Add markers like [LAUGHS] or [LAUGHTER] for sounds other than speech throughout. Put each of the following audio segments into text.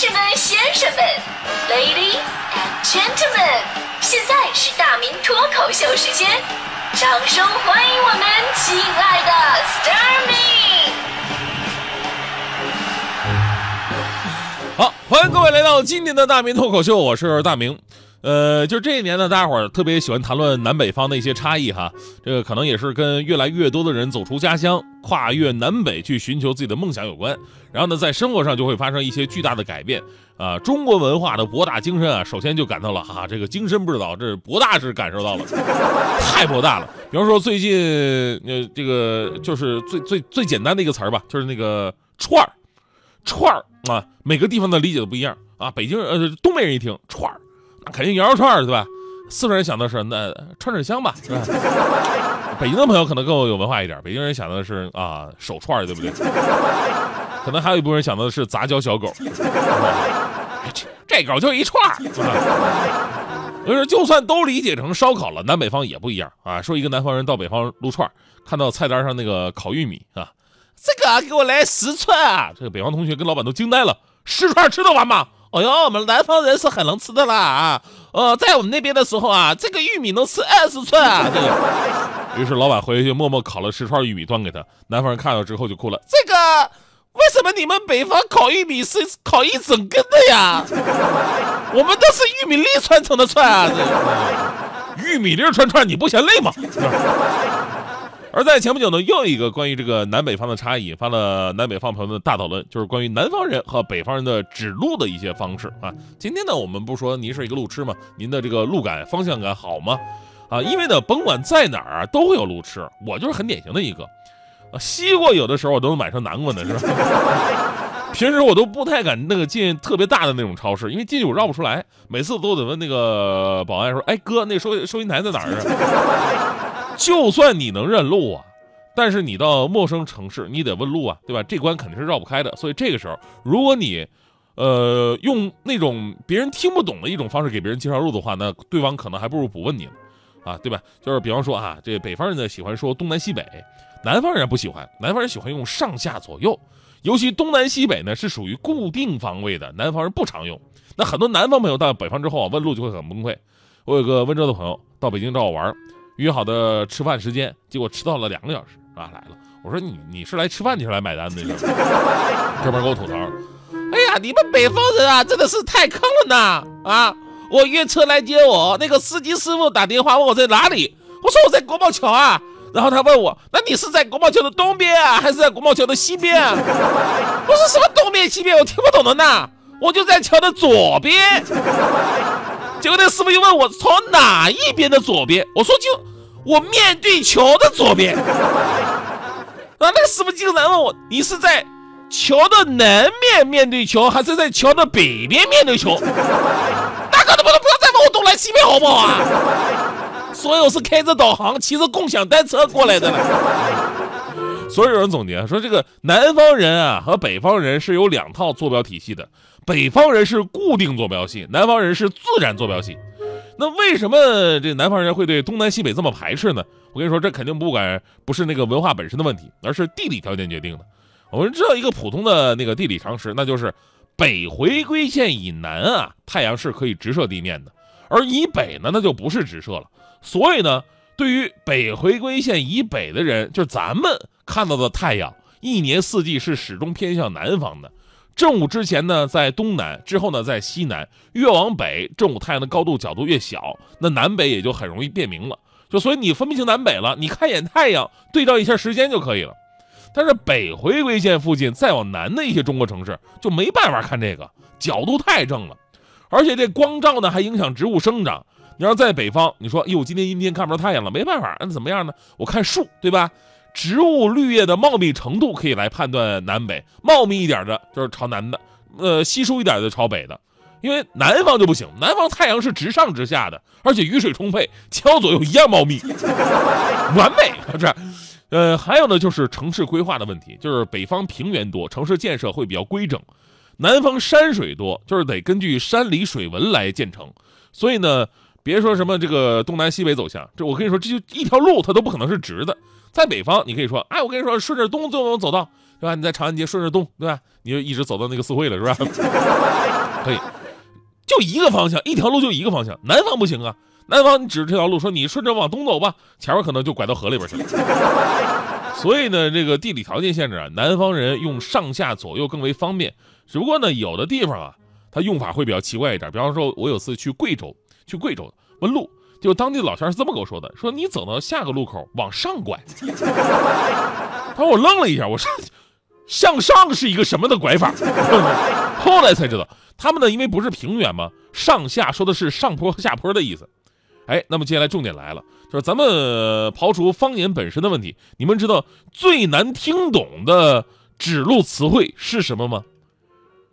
士们、先生们，Ladies and Gentlemen，现在是大明脱口秀时间，掌声欢迎我们亲爱的 s t a r m y 好，欢迎各位来到今年的大明脱口秀，我是大明。呃，就这一年呢，大家伙儿特别喜欢谈论南北方的一些差异哈。这个可能也是跟越来越多的人走出家乡，跨越南北去寻求自己的梦想有关。然后呢，在生活上就会发生一些巨大的改变啊。中国文化的博大精深啊，首先就感到了哈，这个精深不知道，这是博大是感受到了，[LAUGHS] 太博大了。比方说最近呃，这个就是最最最简单的一个词儿吧，就是那个串儿，串儿啊，每个地方的理解都不一样啊。北京呃，东北人一听串儿。那肯定羊肉串儿对吧？四川人想的是那串串香吧，是吧？北京的朋友可能更有文化一点，北京人想到的是啊手串，对不对？可能还有一部分人想到的是杂交小狗，这狗就一串儿。我说，就算都理解成烧烤了，南北方也不一样啊。说一个南方人到北方撸串，看到菜单上那个烤玉米啊，这个给我来十串啊！这个北方同学跟老板都惊呆了，十串吃得完吗？哦哟，我们南方人是很能吃的啦啊！呃，在我们那边的时候啊，这个玉米能吃二十串啊。这个，于是老板回去默默烤了十串玉米端给他。南方人看到之后就哭了：这个为什么你们北方烤玉米是烤一整根的呀？[LAUGHS] 我们都是玉米粒串成的串啊！这玉米粒串串你不嫌累吗？[LAUGHS] 而在前不久呢，又一个关于这个南北方的差异，引发了南北方朋友的大讨论，就是关于南方人和北方人的指路的一些方式啊。今天呢，我们不说您是一个路痴吗？您的这个路感、方向感好吗？啊，因为呢，甭管在哪儿啊，都会有路痴，我就是很典型的一个。啊，西瓜有的时候我都能买成南瓜呢，是吧？[LAUGHS] 平时我都不太敢那个进特别大的那种超市，因为进去我绕不出来，每次都得问那个保安说：“哎哥，那收收银台在哪儿啊？” [LAUGHS] 就算你能认路啊，但是你到陌生城市，你得问路啊，对吧？这关肯定是绕不开的。所以这个时候，如果你，呃，用那种别人听不懂的一种方式给别人介绍路的话，那对方可能还不如不问你呢，啊，对吧？就是比方说啊，这北方人呢喜欢说东南西北，南方人不喜欢，南方人喜欢用上下左右，尤其东南西北呢是属于固定方位的，南方人不常用。那很多南方朋友到北方之后啊，问路就会很崩溃。我有个温州的朋友到北京找我玩。约好的吃饭时间，结果迟到了两个小时啊！来了，我说你你是来吃饭，你是来买单的？哥们给我吐槽，哎呀，你们北方人啊，真的是太坑了呢！啊，我约车来接我，那个司机师傅打电话问我在哪里，我说我在国贸桥啊，然后他问我，那你是在国贸桥的东边啊，还是在国贸桥的西边啊？我说什么东边西边，我听不懂的呢，我就在桥的左边。结果那师傅又问我从哪一边的左边，我说就。我面对桥的左边，然后，那个师傅竟然问我：“你是在桥的南面面对桥，还是在桥的北边面对桥？”大哥，能不能不要再问我东南西北好不好啊？所以我是开着导航，骑着共享单车过来的了。所以有人总结说，这个南方人啊和北方人是有两套坐标体系的，北方人是固定坐标系，南方人是自然坐标系。那为什么这南方人会对东南西北这么排斥呢？我跟你说，这肯定不管不是那个文化本身的问题，而是地理条件决定的。我们知道一个普通的那个地理常识，那就是北回归线以南啊，太阳是可以直射地面的，而以北呢，那就不是直射了。所以呢，对于北回归线以北的人，就是咱们看到的太阳，一年四季是始终偏向南方的。正午之前呢，在东南；之后呢，在西南。越往北，正午太阳的高度角度越小，那南北也就很容易辨明了。就所以你分不清南北了，你看一眼太阳，对照一下时间就可以了。但是北回归线附近再往南的一些中国城市就没办法看这个角度太正了，而且这光照呢还影响植物生长。你要在北方，你说哟，今天阴天看不着太阳了，没办法，那怎么样呢？我看树，对吧？植物绿叶的茂密程度可以来判断南北，茂密一点的就是朝南的，呃，稀疏一点的朝北的，因为南方就不行，南方太阳是直上直下的，而且雨水充沛，前后左右一样茂密，[LAUGHS] 完美，是呃，还有呢，就是城市规划的问题，就是北方平原多，城市建设会比较规整，南方山水多，就是得根据山里水文来建成，所以呢，别说什么这个东南西北走向，这我跟你说，这就一条路它都不可能是直的。在北方，你可以说，哎，我跟你说，顺着东就能走到，对吧？你在长安街顺着东，对吧？你就一直走到那个四惠了，是吧？[LAUGHS] 可以，就一个方向，一条路就一个方向。南方不行啊，南方你指着这条路说你顺着往东走吧，前面可能就拐到河里边去了。[LAUGHS] 所以呢，这个地理条件限制啊，南方人用上下左右更为方便。只不过呢，有的地方啊，它用法会比较奇怪一点。比方说，我有次去贵州，去贵州问路，就当地老乡是这么跟我说的：说你走到下个路口往上拐。[LAUGHS] 他说我愣了一下，我说向上是一个什么的拐法？[LAUGHS] 后来才知道，他们呢，因为不是平原嘛，上下说的是上坡和下坡的意思。哎，那么接下来重点来了，就是咱们刨除方言本身的问题，你们知道最难听懂的指路词汇是什么吗？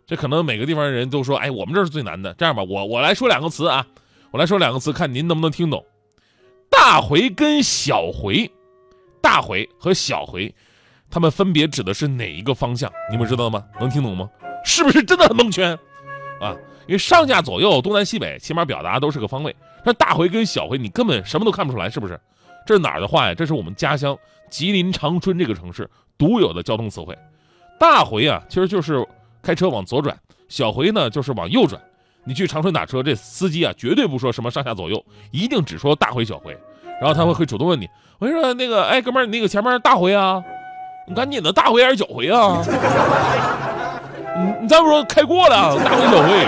这可能每个地方的人都说，哎，我们这是最难的。这样吧，我我来说两个词啊，我来说两个词，看您能不能听懂。大回跟小回，大回和小回，它们分别指的是哪一个方向？你们知道吗？能听懂吗？是不是真的很蒙圈啊？因为上下左右、东南西北，起码表达都是个方位。那大回跟小回，你根本什么都看不出来，是不是？这是哪儿的话呀？这是我们家乡吉林长春这个城市独有的交通词汇。大回啊，其实就是开车往左转；小回呢，就是往右转。你去长春打车，这司机啊，绝对不说什么上下左右，一定只说大回小回。然后他会会主动问你：“我说那个，哎，哥们儿，你那个前面大回啊？你赶紧的，大回还是小回啊？[LAUGHS] 你你再不说开过了，大回小回。”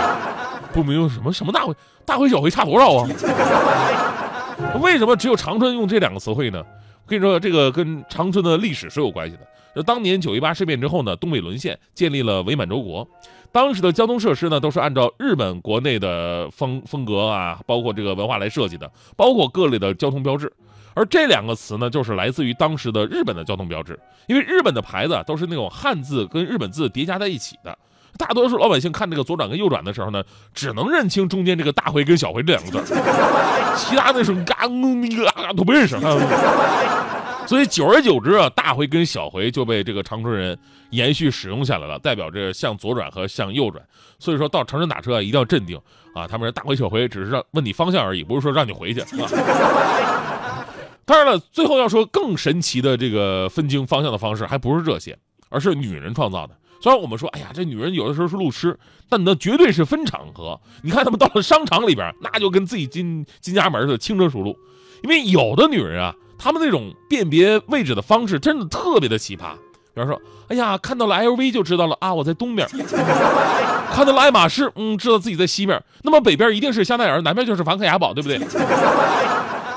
不明白什么什么大回大回小回差多少啊？[LAUGHS] 为什么只有长春用这两个词汇呢？我跟你说，这个跟长春的历史是有关系的。就当年九一八事变之后呢，东北沦陷，建立了伪满洲国，当时的交通设施呢都是按照日本国内的风风格啊，包括这个文化来设计的，包括各类的交通标志。而这两个词呢，就是来自于当时的日本的交通标志，因为日本的牌子都是那种汉字跟日本字叠加在一起的。大多数老百姓看这个左转跟右转的时候呢，只能认清中间这个大回跟小回这两个字，其他的什么嘎那个嘎都不认识。所以久而久之啊，大回跟小回就被这个长春人延续使用下来了，代表着向左转和向右转。所以说到长春打车啊，一定要镇定啊，他们是大回小回只是让问你方向而已，不是说让你回去。啊当然了，最后要说更神奇的这个分清方向的方式，还不是这些，而是女人创造的。虽然我们说，哎呀，这女人有的时候是路痴，但那绝对是分场合。你看他们到了商场里边，那就跟自己进进家门似的，轻车熟路。因为有的女人啊，她们那种辨别位置的方式真的特别的奇葩。比方说，哎呀，看到了 LV 就知道了啊，我在东边；看到了爱马仕，嗯，知道自己在西边。那么北边一定是香奈儿，南边就是梵克雅宝，对不对？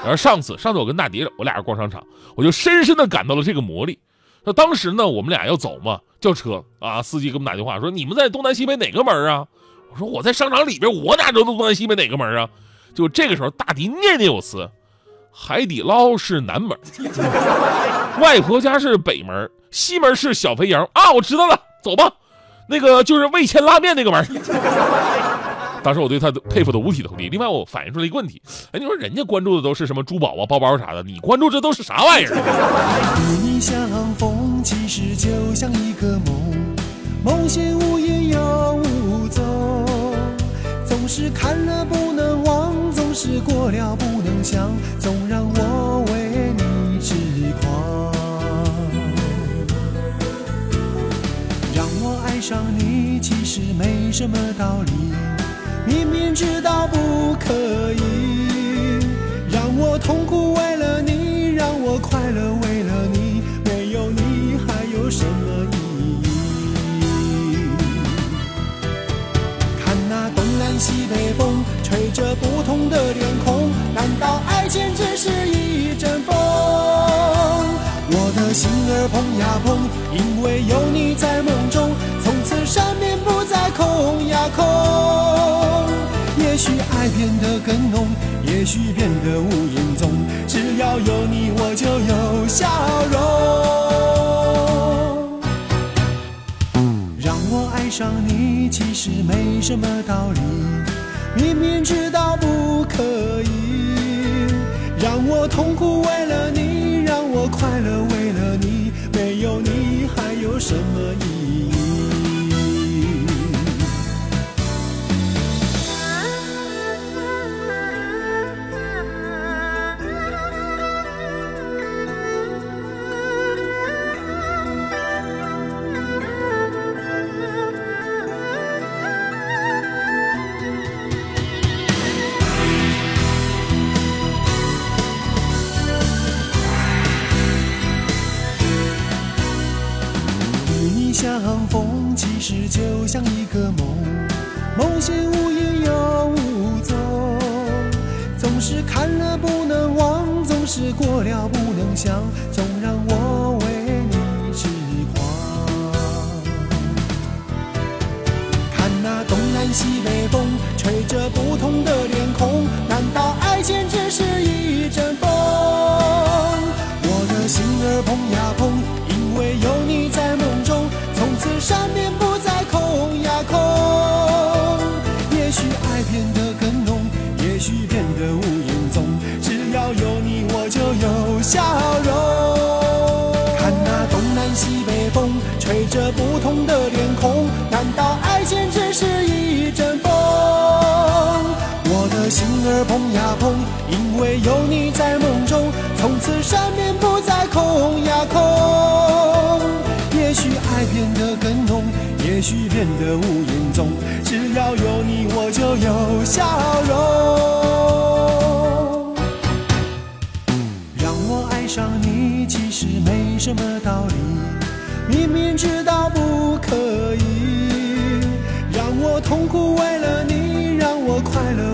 然后上次，上次我跟大迪，我俩人逛商场，我就深深的感到了这个魔力。那当时呢，我们俩要走嘛，叫车啊，司机给我们打电话说：“你们在东南西北哪个门啊？”我说：“我在商场里边，我哪知道东南西北哪个门啊？”就这个时候，大迪念念有词：“海底捞是南门，外婆家是北门，西门是小肥羊啊！”我知道了，走吧，那个就是味千拉面那个门。当时我对他的佩服的五体投地。另外，我反映出了一个问题：哎，你说人家关注的都是什么珠宝啊、包包啥的，你关注这都是啥玩意儿？与你相逢，其实就像一个梦，梦醒无影又无踪，总是看了不能忘，总是过了不能想，总让我为你痴狂。让我爱上你，其实没什么道理。知道不可以，让我痛苦为了你，让我快乐为了你，没有你还有什么意义？看那东南西北风，吹着不同的脸孔，难道爱情只是一阵风？我的心儿碰呀碰，因为有你在梦中，从此生命不再空呀空。变得更浓，也许变得无影踪，只要有你，我就有笑容。让我爱上你，其实没什么道理，明明知道不可以，让我痛苦为了你，事过了不能想，总让我为你痴狂。看那东南西北风，吹着不有笑容。看那东南西北风，吹着不同的脸孔，难道爱情只是一阵风？我的心儿碰呀碰，因为有你在梦中，从此身边不再空呀空。也许爱变得更浓，也许变得无影踪，只要有你我就有笑容。爱上你其实没什么道理明明知道不可以让我痛苦为了你让我快乐